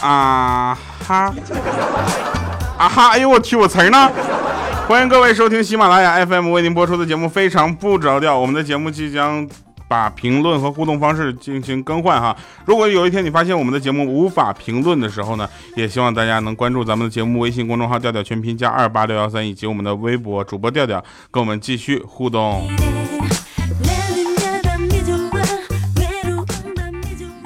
啊哈啊哈！哎呦我去，我词儿呢？欢迎各位收听喜马拉雅 FM 为您播出的节目《非常不着调》，我们的节目即将。把评论和互动方式进行更换哈。如果有一天你发现我们的节目无法评论的时候呢，也希望大家能关注咱们的节目微信公众号调调全拼加二八六幺三，以及我们的微博主播调调，跟我们继续互动。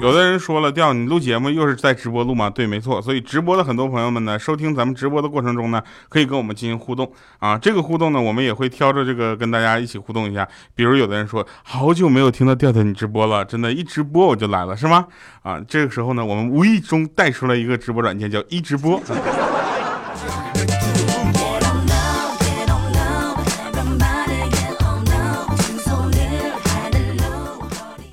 有的人说了，调你录节目又是在直播录吗？对，没错。所以直播的很多朋友们呢，收听咱们直播的过程中呢，可以跟我们进行互动啊。这个互动呢，我们也会挑着这个跟大家一起互动一下。比如有的人说，好久没有听到调调你直播了，真的，一直播我就来了，是吗？啊，这个时候呢，我们无意中带出了一个直播软件，叫一直播。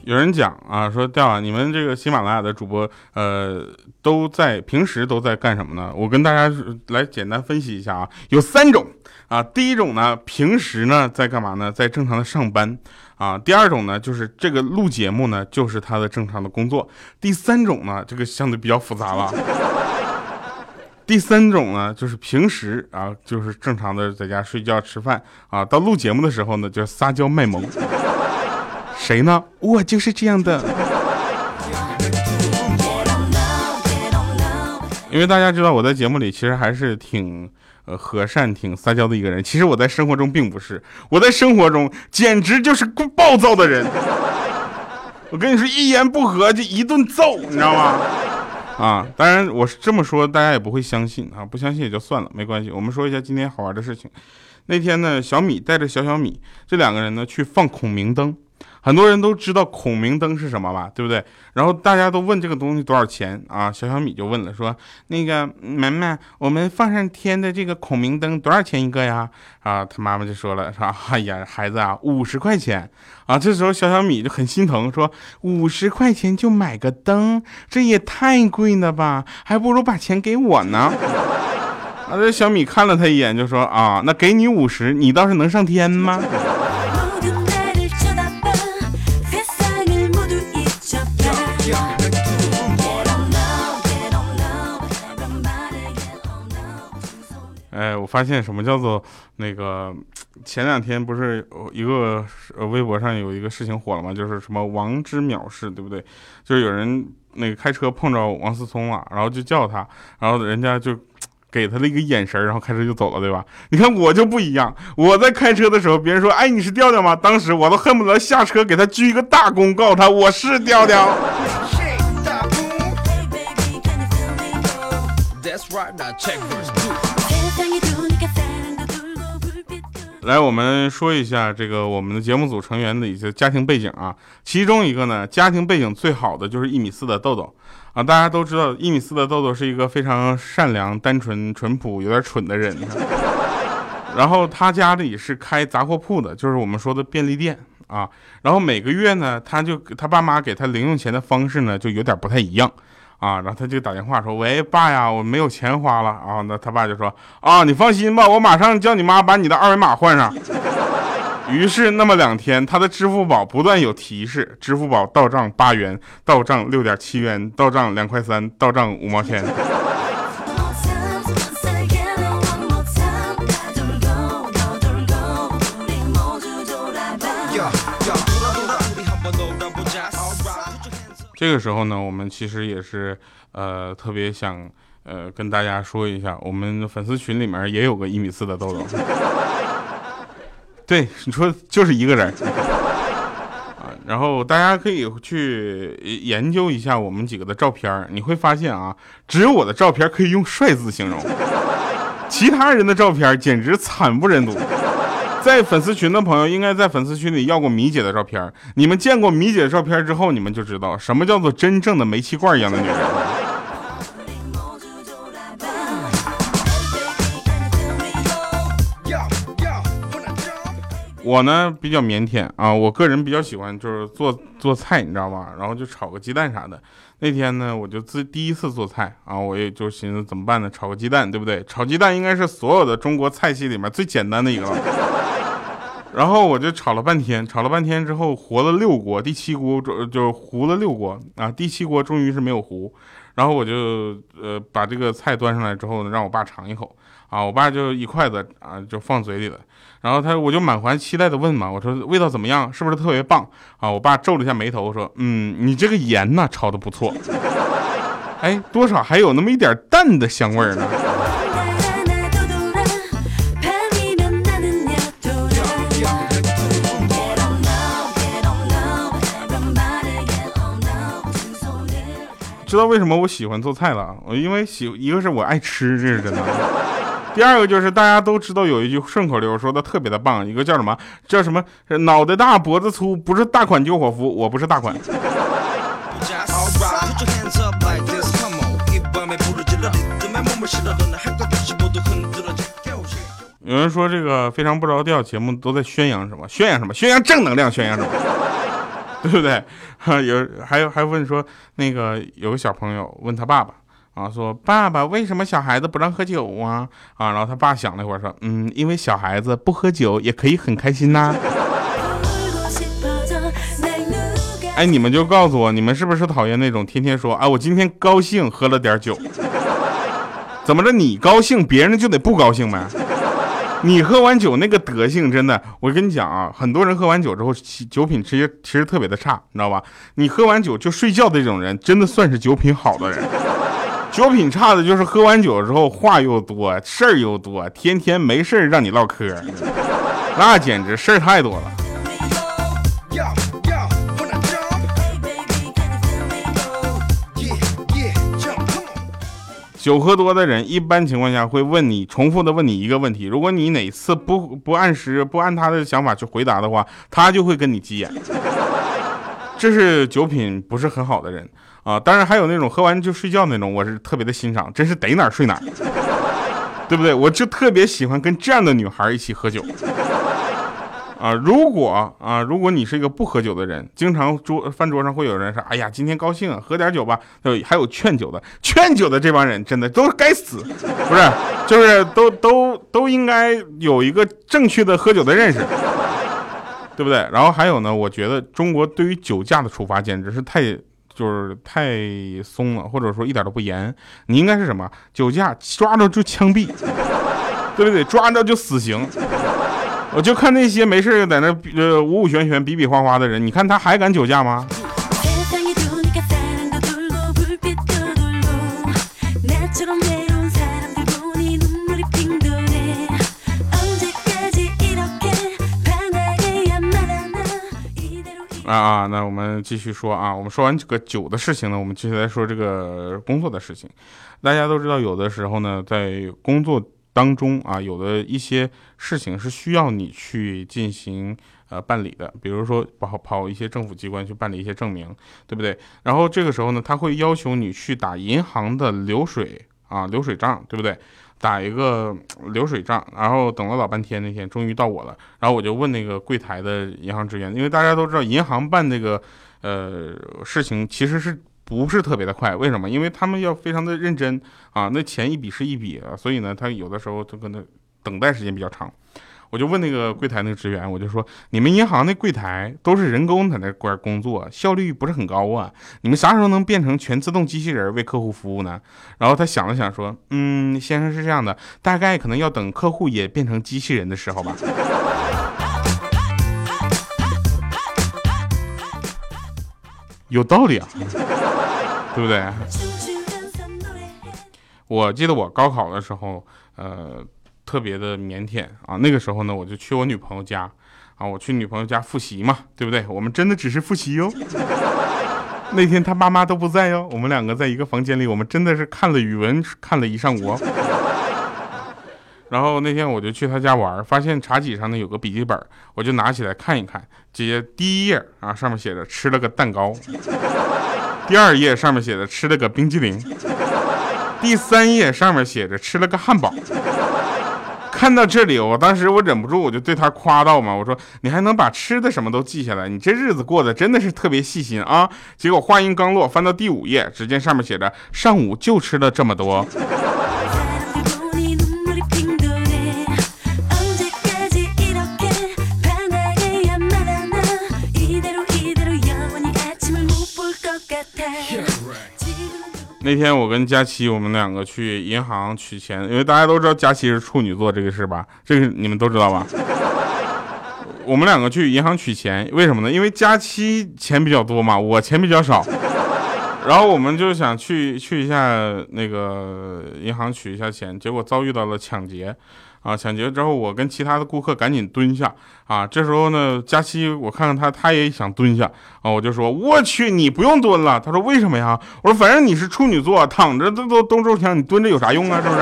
有人讲啊，说调啊，你们这个喜马拉雅的主播，呃，都在平时都在干什么呢？我跟大家来简单分析一下啊，有三种啊。第一种呢，平时呢在干嘛呢？在正常的上班啊。第二种呢，就是这个录节目呢，就是他的正常的工作。第三种呢，这个相对比较复杂了。第三种呢，就是平时啊，就是正常的在家睡觉吃饭啊，到录节目的时候呢，就撒娇卖萌。谁呢？我就是这样的。因为大家知道我在节目里其实还是挺呃和善、挺撒娇的一个人。其实我在生活中并不是，我在生活中简直就是暴躁的人。我跟你说，一言不合就一顿揍，你知道吗？啊，当然我是这么说，大家也不会相信啊，不相信也就算了，没关系。我们说一下今天好玩的事情。那天呢，小米带着小小米这两个人呢去放孔明灯。很多人都知道孔明灯是什么吧，对不对？然后大家都问这个东西多少钱啊？小小米就问了，说：“那个门门，我们放上天的这个孔明灯多少钱一个呀？”啊，他妈妈就说了，说：“哎呀，孩子啊，五十块钱啊。”这时候小小米就很心疼，说：“五十块钱就买个灯，这也太贵了吧？还不如把钱给我呢。”啊，这小米看了他一眼，就说：“啊，那给你五十，你倒是能上天吗？”哎，我发现什么叫做那个？前两天不是一个呃微博上有一个事情火了吗？就是什么王之藐视，对不对？就是有人那个开车碰着王思聪了，然后就叫他，然后人家就给他了一个眼神，然后开车就走了，对吧？你看我就不一样，我在开车的时候，别人说哎你是调调吗？当时我都恨不得下车给他鞠一个大躬，告诉他我是调调。来，我们说一下这个我们的节目组成员的一些家庭背景啊。其中一个呢，家庭背景最好的就是一米四的豆豆啊。大家都知道，一米四的豆豆是一个非常善良、单纯、淳朴、有点蠢的人。然后他家里是开杂货铺的，就是我们说的便利店啊。然后每个月呢，他就他爸妈给他零用钱的方式呢，就有点不太一样。啊，然后他就打电话说：“喂，爸呀，我没有钱花了。”啊，那他爸就说：“啊，你放心吧，我马上叫你妈把你的二维码换上。”于是那么两天，他的支付宝不断有提示：支付宝到账八元，到账六点七元，到账两块三，到账五毛钱。这个时候呢，我们其实也是，呃，特别想，呃，跟大家说一下，我们粉丝群里面也有个一米四的豆豆。对，你说就是一个人啊。然后大家可以去研究一下我们几个的照片，你会发现啊，只有我的照片可以用帅字形容，其他人的照片简直惨不忍睹。在粉丝群的朋友应该在粉丝群里要过米姐的照片。你们见过米姐的照片之后，你们就知道什么叫做真正的煤气罐一样的女人。我呢比较腼腆啊，我个人比较喜欢就是做做菜，你知道吧？然后就炒个鸡蛋啥的。那天呢，我就自第一次做菜啊，我也就寻思怎么办呢？炒个鸡蛋，对不对？炒鸡蛋应该是所有的中国菜系里面最简单的一个了。然后我就炒了半天，炒了半天之后，活了六锅，第七锅就就糊了六锅啊，第七锅终于是没有糊。然后我就呃把这个菜端上来之后呢，让我爸尝一口啊，我爸就一筷子啊就放嘴里了。然后他我就满怀期待的问嘛，我说味道怎么样？是不是特别棒啊？我爸皱了一下眉头说，嗯，你这个盐呢炒的不错，哎，多少还有那么一点淡的香味呢。知道为什么我喜欢做菜了？我因为喜一个是我爱吃，这是真的。第二个就是大家都知道有一句顺口溜说的特别的棒，一个叫什么？叫什么？脑袋大脖子粗，不是大款就伙夫，我不是大款。有人说这个非常不着调节目都在宣扬什么？宣扬什么？宣扬正能量，宣扬什么？对不对？有还有还问说，那个有个小朋友问他爸爸啊，说爸爸为什么小孩子不让喝酒啊？啊，然后他爸想了一会儿说，嗯，因为小孩子不喝酒也可以很开心呐。哎，你们就告诉我，你们是不是讨厌那种天天说，啊，我今天高兴喝了点酒，怎么着？你高兴，别人就得不高兴呗？你喝完酒那个德性，真的，我跟你讲啊，很多人喝完酒之后，酒品其实其实特别的差，你知道吧？你喝完酒就睡觉的这种人，真的算是酒品好的人。酒品差的就是喝完酒之后话又多，事儿又多，天天没事儿让你唠嗑，那简直事儿太多了。酒喝多的人，一般情况下会问你，重复的问你一个问题。如果你哪次不不按时不按他的想法去回答的话，他就会跟你急眼。这是酒品不是很好的人啊。当然还有那种喝完就睡觉那种，我是特别的欣赏，真是逮哪睡哪，对不对？我就特别喜欢跟这样的女孩一起喝酒。啊，如果啊，如果你是一个不喝酒的人，经常桌饭桌上会有人说，哎呀，今天高兴，喝点酒吧。还有劝酒的，劝酒的这帮人真的都该死，不是，就是都都都应该有一个正确的喝酒的认识，对不对？然后还有呢，我觉得中国对于酒驾的处罚简直是太就是太松了，或者说一点都不严。你应该是什么？酒驾抓着就枪毙，对不对？抓着就死刑。我就看那些没事在那呃五五旋旋比比划划的人，你看他还敢酒驾吗？啊啊，那我们继续说啊，我们说完这个酒的事情呢，我们继续来说这个工作的事情。大家都知道，有的时候呢，在工作。当中啊，有的一些事情是需要你去进行呃办理的，比如说跑跑一些政府机关去办理一些证明，对不对？然后这个时候呢，他会要求你去打银行的流水啊流水账，对不对？打一个流水账，然后等了老半天，那天终于到我了，然后我就问那个柜台的银行职员，因为大家都知道银行办这个呃事情其实是。不是特别的快，为什么？因为他们要非常的认真啊，那钱一笔是一笔啊，所以呢，他有的时候就可能等待时间比较长。我就问那个柜台那个职员，我就说，你们银行那柜台都是人工在那块工作，效率不是很高啊，你们啥时候能变成全自动机器人为客户服务呢？然后他想了想说，嗯，先生是这样的，大概可能要等客户也变成机器人的时候吧。有道理啊。对不对？我记得我高考的时候，呃，特别的腼腆啊。那个时候呢，我就去我女朋友家啊，我去女朋友家复习嘛，对不对？我们真的只是复习哟。那天他爸妈都不在哟，我们两个在一个房间里，我们真的是看了语文看了一上午。然后那天我就去他家玩，发现茶几上呢有个笔记本，我就拿起来看一看。姐姐第一页啊，上面写着吃了个蛋糕。第二页上面写着吃了个冰激凌，第三页上面写着吃了个汉堡。看到这里，我当时我忍不住我就对他夸道嘛，我说你还能把吃的什么都记下来，你这日子过得真的是特别细心啊。结果话音刚落，翻到第五页，只见上面写着上午就吃了这么多。那天我跟佳琪，我们两个去银行取钱，因为大家都知道佳琪是处女座这个事吧，这个你们都知道吧？我们两个去银行取钱，为什么呢？因为佳琪钱比较多嘛，我钱比较少。然后我们就想去去一下那个银行取一下钱，结果遭遇到了抢劫，啊，抢劫之后我跟其他的顾客赶紧蹲下，啊，这时候呢，佳期我看看他他也想蹲下，啊，我就说我去，你不用蹲了。他说为什么呀？我说反正你是处女座，躺着都都都中枪，你蹲着有啥用啊？是不是？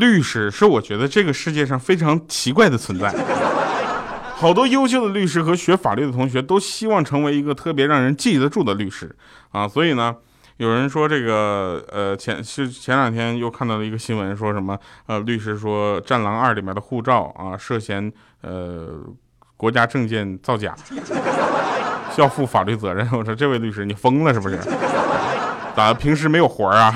律师是我觉得这个世界上非常奇怪的存在，好多优秀的律师和学法律的同学都希望成为一个特别让人记得住的律师啊，所以呢，有人说这个呃前是前两天又看到了一个新闻，说什么呃律师说《战狼二》里面的护照啊涉嫌呃国家证件造假，要负法律责任。我说这位律师你疯了是不是？咋平时没有活啊？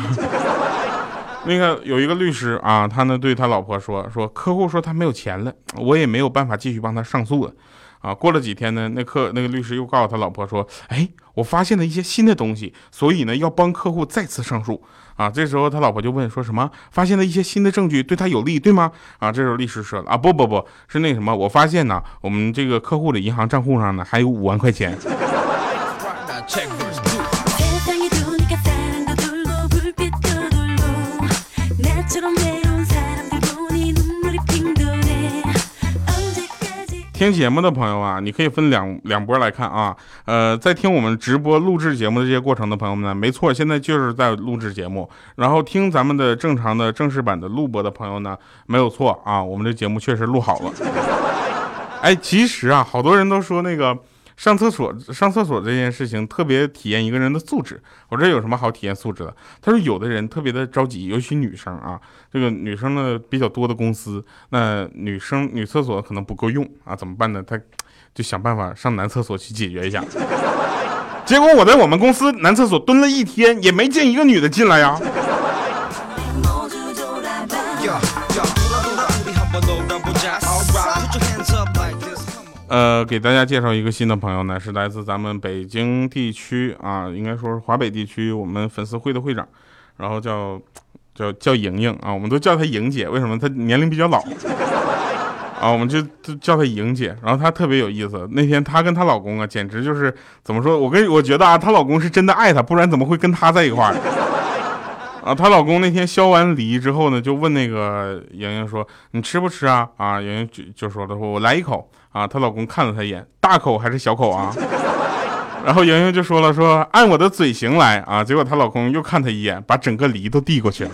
那个有一个律师啊，他呢对他老婆说说客户说他没有钱了，我也没有办法继续帮他上诉了，啊，过了几天呢，那客那个律师又告诉他老婆说，哎，我发现了一些新的东西，所以呢要帮客户再次上诉，啊，这时候他老婆就问说什么发现了一些新的证据对他有利对吗？啊，这时候律师说啊不不不是那什么，我发现呢我们这个客户的银行账户上呢还有五万块钱。听节目的朋友啊，你可以分两两波来看啊。呃，在听我们直播录制节目的这些过程的朋友们呢，没错，现在就是在录制节目。然后听咱们的正常的正式版的录播的朋友呢，没有错啊，我们这节目确实录好了。哎，其实啊，好多人都说那个。上厕所，上厕所这件事情特别体验一个人的素质。我这有什么好体验素质的？他说有的人特别的着急，尤其女生啊，这个女生呢比较多的公司，那女生女厕所可能不够用啊，怎么办呢？他就想办法上男厕所去解决一下。结果我在我们公司男厕所蹲了一天，也没见一个女的进来呀。呃，给大家介绍一个新的朋友呢，是来自咱们北京地区啊，应该说是华北地区我们粉丝会的会长，然后叫叫叫莹莹啊，我们都叫她莹姐，为什么？她年龄比较老 啊，我们就就叫她莹姐。然后她特别有意思，那天她跟她老公啊，简直就是怎么说？我跟我觉得啊，她老公是真的爱她，不然怎么会跟她在一块儿？啊，她老公那天削完梨之后呢，就问那个莹莹说：“你吃不吃啊？”啊，莹莹就就说了：“说我来一口。”啊，她老公看了她一眼，大口还是小口啊？然后莹莹就说了：“说按我的嘴型来啊。”结果她老公又看她一眼，把整个梨都递过去了。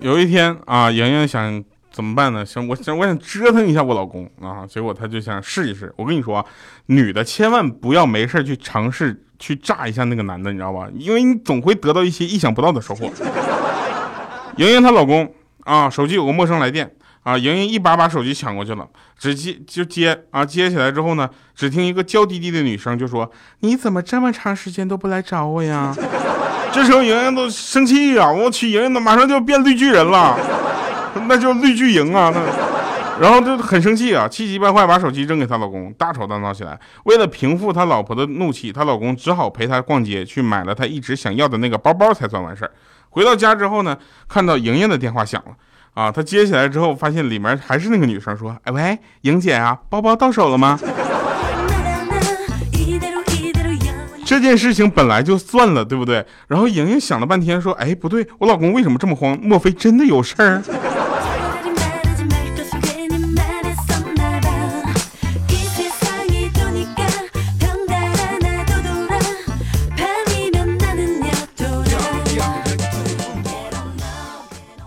有一天啊，莹莹想怎么办呢？想我想我想折腾一下我老公啊，结果他就想试一试。我跟你说啊，女的千万不要没事去尝试去炸一下那个男的，你知道吧？因为你总会得到一些意想不到的收获。莹莹她老公啊，手机有个陌生来电啊，莹莹一把把手机抢过去了，直接就接啊，接起来之后呢，只听一个娇滴滴的女生就说：“你怎么这么长时间都不来找我呀？” 这时候莹莹都生气呀！我去，莹莹都马上就要变绿巨人了，那叫绿巨莹啊！那，然后就很生气啊，气急败坏把手机扔给她老公，大吵大闹起来。为了平复她老婆的怒气，她老公只好陪她逛街，去买了她一直想要的那个包包才算完事儿。回到家之后呢，看到莹莹的电话响了啊，她接起来之后发现里面还是那个女生说：“哎喂，莹姐啊，包包到手了吗？”这件事情本来就算了，对不对？然后莹莹想了半天，说：“哎，不对，我老公为什么这么慌？莫非真的有事儿？”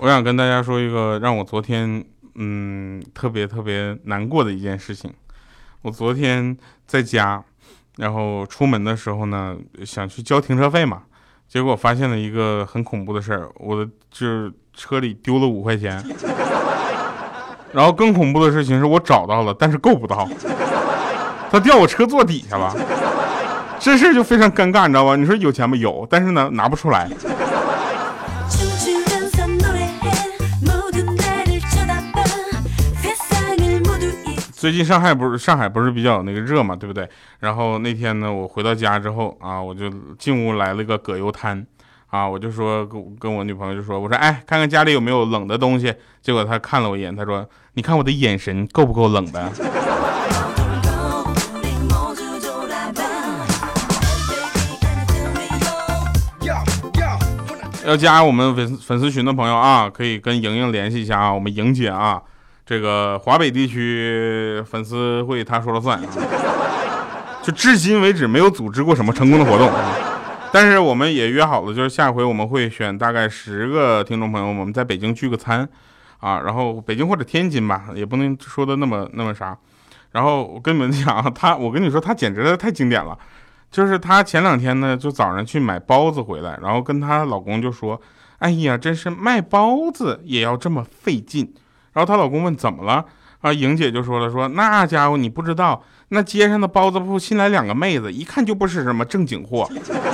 我想跟大家说一个让我昨天嗯特别特别难过的一件事情。我昨天在家。然后出门的时候呢，想去交停车费嘛，结果发现了一个很恐怖的事儿，我的就是车里丢了五块钱。然后更恐怖的事情是我找到了，但是够不到，他掉我车座底下了。这事就非常尴尬，你知道吧？你说有钱吗？有，但是呢拿不出来。最近上海不是上海不是比较那个热嘛，对不对？然后那天呢，我回到家之后啊，我就进屋来了个葛优瘫，啊，我就说跟跟我女朋友就说，我说哎，看看家里有没有冷的东西。结果她看了我一眼，她说，你看我的眼神够不够冷的？要加我们粉粉丝群的朋友啊，可以跟莹莹联系一下啊，我们莹姐啊。这个华北地区粉丝会他说了算啊，就至今为止没有组织过什么成功的活动，但是我们也约好了，就是下回我们会选大概十个听众朋友，我们在北京聚个餐啊，然后北京或者天津吧，也不能说的那么那么啥。然后我跟你们讲，他我跟你说，他简直太经典了，就是他前两天呢，就早上去买包子回来，然后跟她老公就说：“哎呀，真是卖包子也要这么费劲。”然后她老公问怎么了啊？莹姐就说了说那家伙你不知道，那街上的包子铺新来两个妹子，一看就不是什么正经货，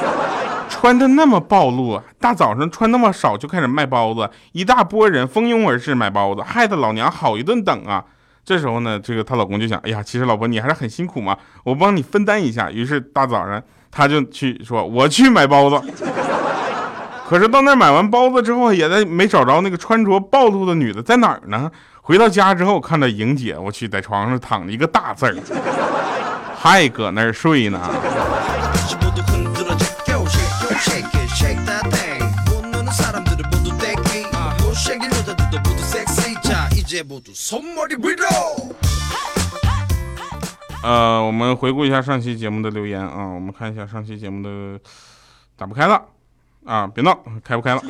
穿的那么暴露，大早上穿那么少就开始卖包子，一大波人蜂拥而至买包子，害得老娘好一顿等啊。这时候呢，这个她老公就想，哎呀，其实老婆你还是很辛苦嘛，我帮你分担一下。于是大早上他就去说我去买包子。可是到那买完包子之后，也在没找着那个穿着暴露的女的在哪儿呢？回到家之后，看到莹姐，我去，在床上躺着一个大字儿，还搁那儿睡呢。呃，我们回顾一下上期节目的留言啊，我们看一下上期节目的，打不开了。啊，别闹，开不开了。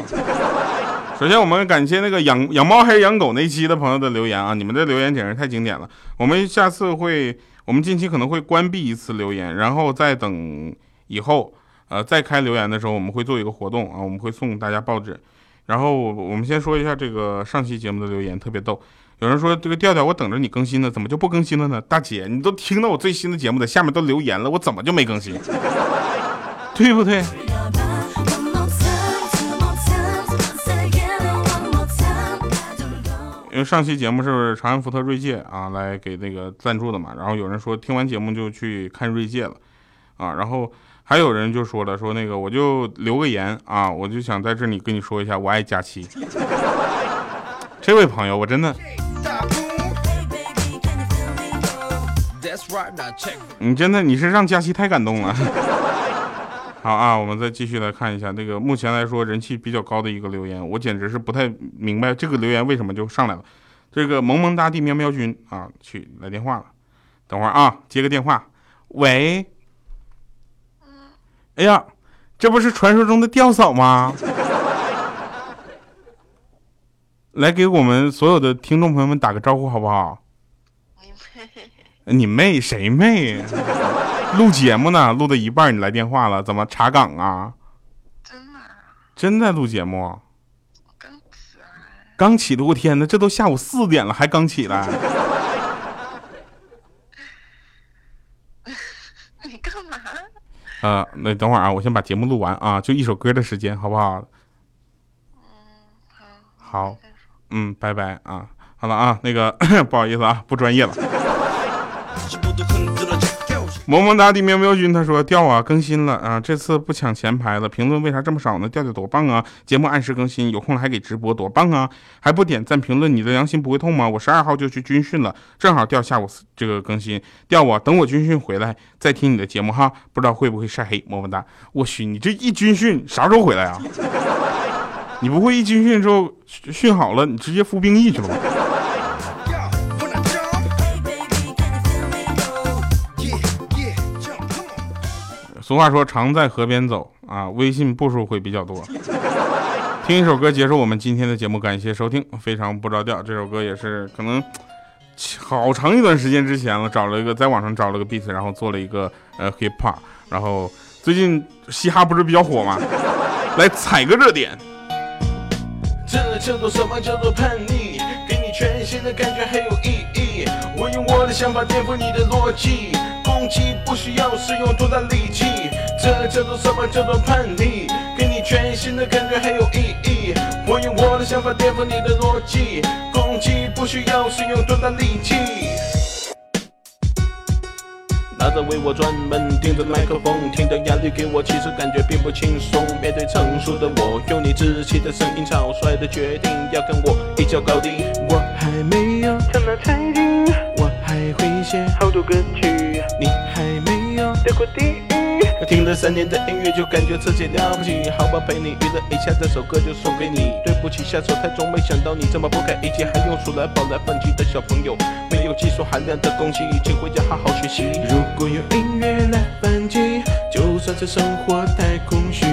首先，我们感谢那个养养猫还是养狗那期的朋友的留言啊，你们的留言简直太经典了。我们下次会，我们近期可能会关闭一次留言，然后再等以后，呃，再开留言的时候，我们会做一个活动啊，我们会送大家报纸。然后我们先说一下这个上期节目的留言，特别逗。有人说这个调调，我等着你更新呢，怎么就不更新了呢？大姐，你都听到我最新的节目的下面都留言了，我怎么就没更新？对不对？因为上期节目是长安福特锐界啊来给那个赞助的嘛，然后有人说听完节目就去看锐界了，啊，然后还有人就说了说那个我就留个言啊，我就想在这里跟你说一下我爱佳期，这位朋友我真的，你真的你是让佳期太感动了。好啊，我们再继续来看一下那个目前来说人气比较高的一个留言，我简直是不太明白这个留言为什么就上来了。这个萌萌哒地喵喵君啊，去来电话了，等会儿啊，接个电话。喂，哎呀，这不是传说中的吊嫂吗？来给我们所有的听众朋友们打个招呼好不好？你妹谁妹？录节目呢，录到一半你来电话了，怎么查岗啊？真的？真在录节目？刚起来。刚起的，我天哪，这都下午四点了，还刚起来？你干嘛？呃，那等会儿啊，我先把节目录完啊，就一首歌的时间，好不好？嗯，好。好。嗯，拜拜啊，好了啊，那个 不好意思啊，不专业了。萌萌哒的喵喵君他说调啊更新了啊，这次不抢前排了，评论为啥这么少呢？调调多棒啊，节目按时更新，有空了还给直播，多棒啊！还不点赞评论，你的良心不会痛吗？我十二号就去军训了，正好调下午这个更新，调啊，等我军训回来再听你的节目哈，不知道会不会晒黑？么么哒！我去，你这一军训啥时候回来啊？你不会一军训之后训好了，你直接服兵役去了吧？俗话说，常在河边走啊，微信步数会比较多。听一首歌结束我们今天的节目，感谢收听。非常不着调，这首歌也是可能好长一段时间之前了，找了一个在网上找了个 beat，然后做了一个呃 hip hop，然后最近嘻哈不是比较火吗？来踩个热点。这叫做什么叫做叛逆？给你全新的感觉还有意义。想法颠覆你的逻辑，攻击不需要使用多大力气。这叫做什么叫做叛逆？给你全新的感觉很有意义。我用我的想法颠覆你的逻辑，攻击不需要使用多大力气。拿着为我专门盯着麦克风，听着压力给我，其实感觉并不轻松。面对成熟的我，用你稚气的声音，草率的决定要跟我一较高低。我还没有唱到彩铃，我还会写好多歌曲，你还没有得过第一。听了三年的音乐，就感觉自己了不起。好吧，陪你娱乐一下，这首歌就送给你。对不起，下手太重，没想到你这么不堪一击，还用数来宝来反击的小朋友。没有技术含量的攻击，请回家好好学习。如果有音乐来反击，就算是生活太空虚，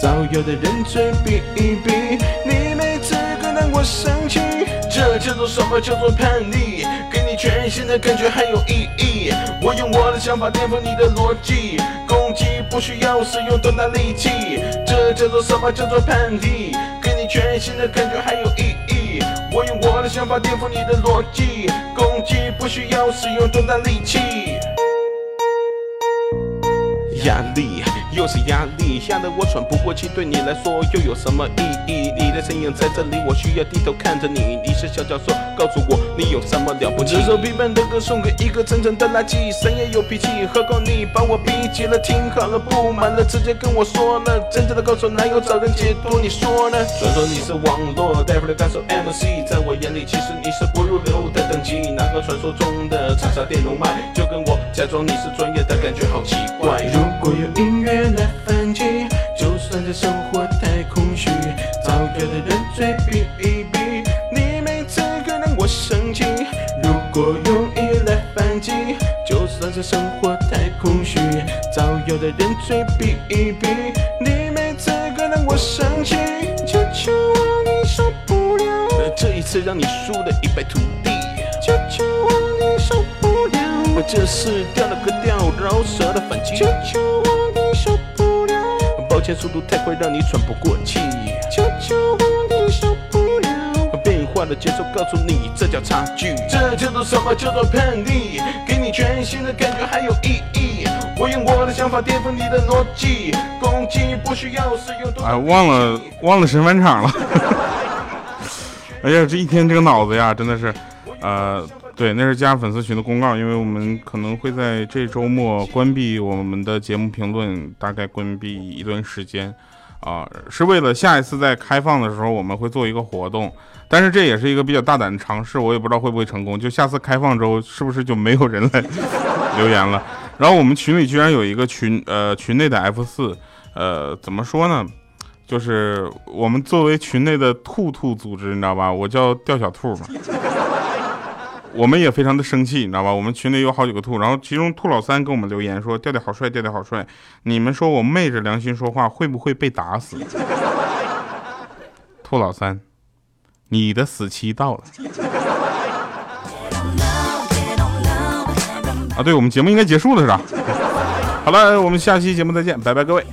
早有的人嘴比一比，你没资格让我生气。这叫做什么叫做叛逆？给你全新的感觉还有意义。我用我的想法颠覆你的逻辑，攻击不需要使用多大力气。这叫做什么叫做叛逆？给你全新的感觉还有意义。我用我的想法颠覆你的逻辑，攻击不需要使用多大力气。压力又是压力，吓得我喘不过气。对你来说又有什么意义？你的身影在这里，我需要低头看着你。你是小教授，告诉我你有什么了不起？这首批判的歌送给一个真正的垃圾，谁也有脾气，何况你把我逼急了，听好了，不满了，直接跟我说了。真正的高手哪有找人解脱？你说呢？传说你是网络带回的歌手 MC，在我眼里其实你是不入流的等级。那个传说中的长沙电容麦，就跟我假装你是专业的感觉好奇怪。如果有音乐来反击，就算这生活太空虚，早有的人嘴比一比，你没资格让我生气。如果用音乐来反击，就算这生活太空虚，早有的人嘴比一比，你没资格让我生气。求求我，你受不了，这一次让你输得一败涂地。这是掉了个调，饶舌的反击。求求我，你受不了，抱歉，速度太快，让你喘不过气。求求我，你受不了，变化的节奏告诉你，这叫差距。这叫做什么叫做叛逆？给你全新的感觉还有意义。我用我的想法颠覆你的逻辑，攻击不需要使用多哎，忘了忘了神返场了。哎呀，这一天这个脑子呀，真的是，呃，对，那是加粉丝群的公告，因为我们可能会在这周末关闭我们的节目评论，大概关闭一段时间，啊、是为了下一次在开放的时候我们会做一个活动，但是这也是一个比较大胆的尝试，我也不知道会不会成功。就下次开放之后，是不是就没有人来 留言了？然后我们群里居然有一个群，呃，群内的 F 四，呃，怎么说呢？就是我们作为群内的兔兔组织，你知道吧？我叫吊小兔嘛。我们也非常的生气，你知道吧？我们群里有好几个兔，然后其中兔老三给我们留言说：“调调好帅，调调好帅。”你们说我昧着良心说话，会不会被打死？兔老三，你的死期到了。啊，对我们节目应该结束了是吧？好了，我们下期节目再见，拜拜各位。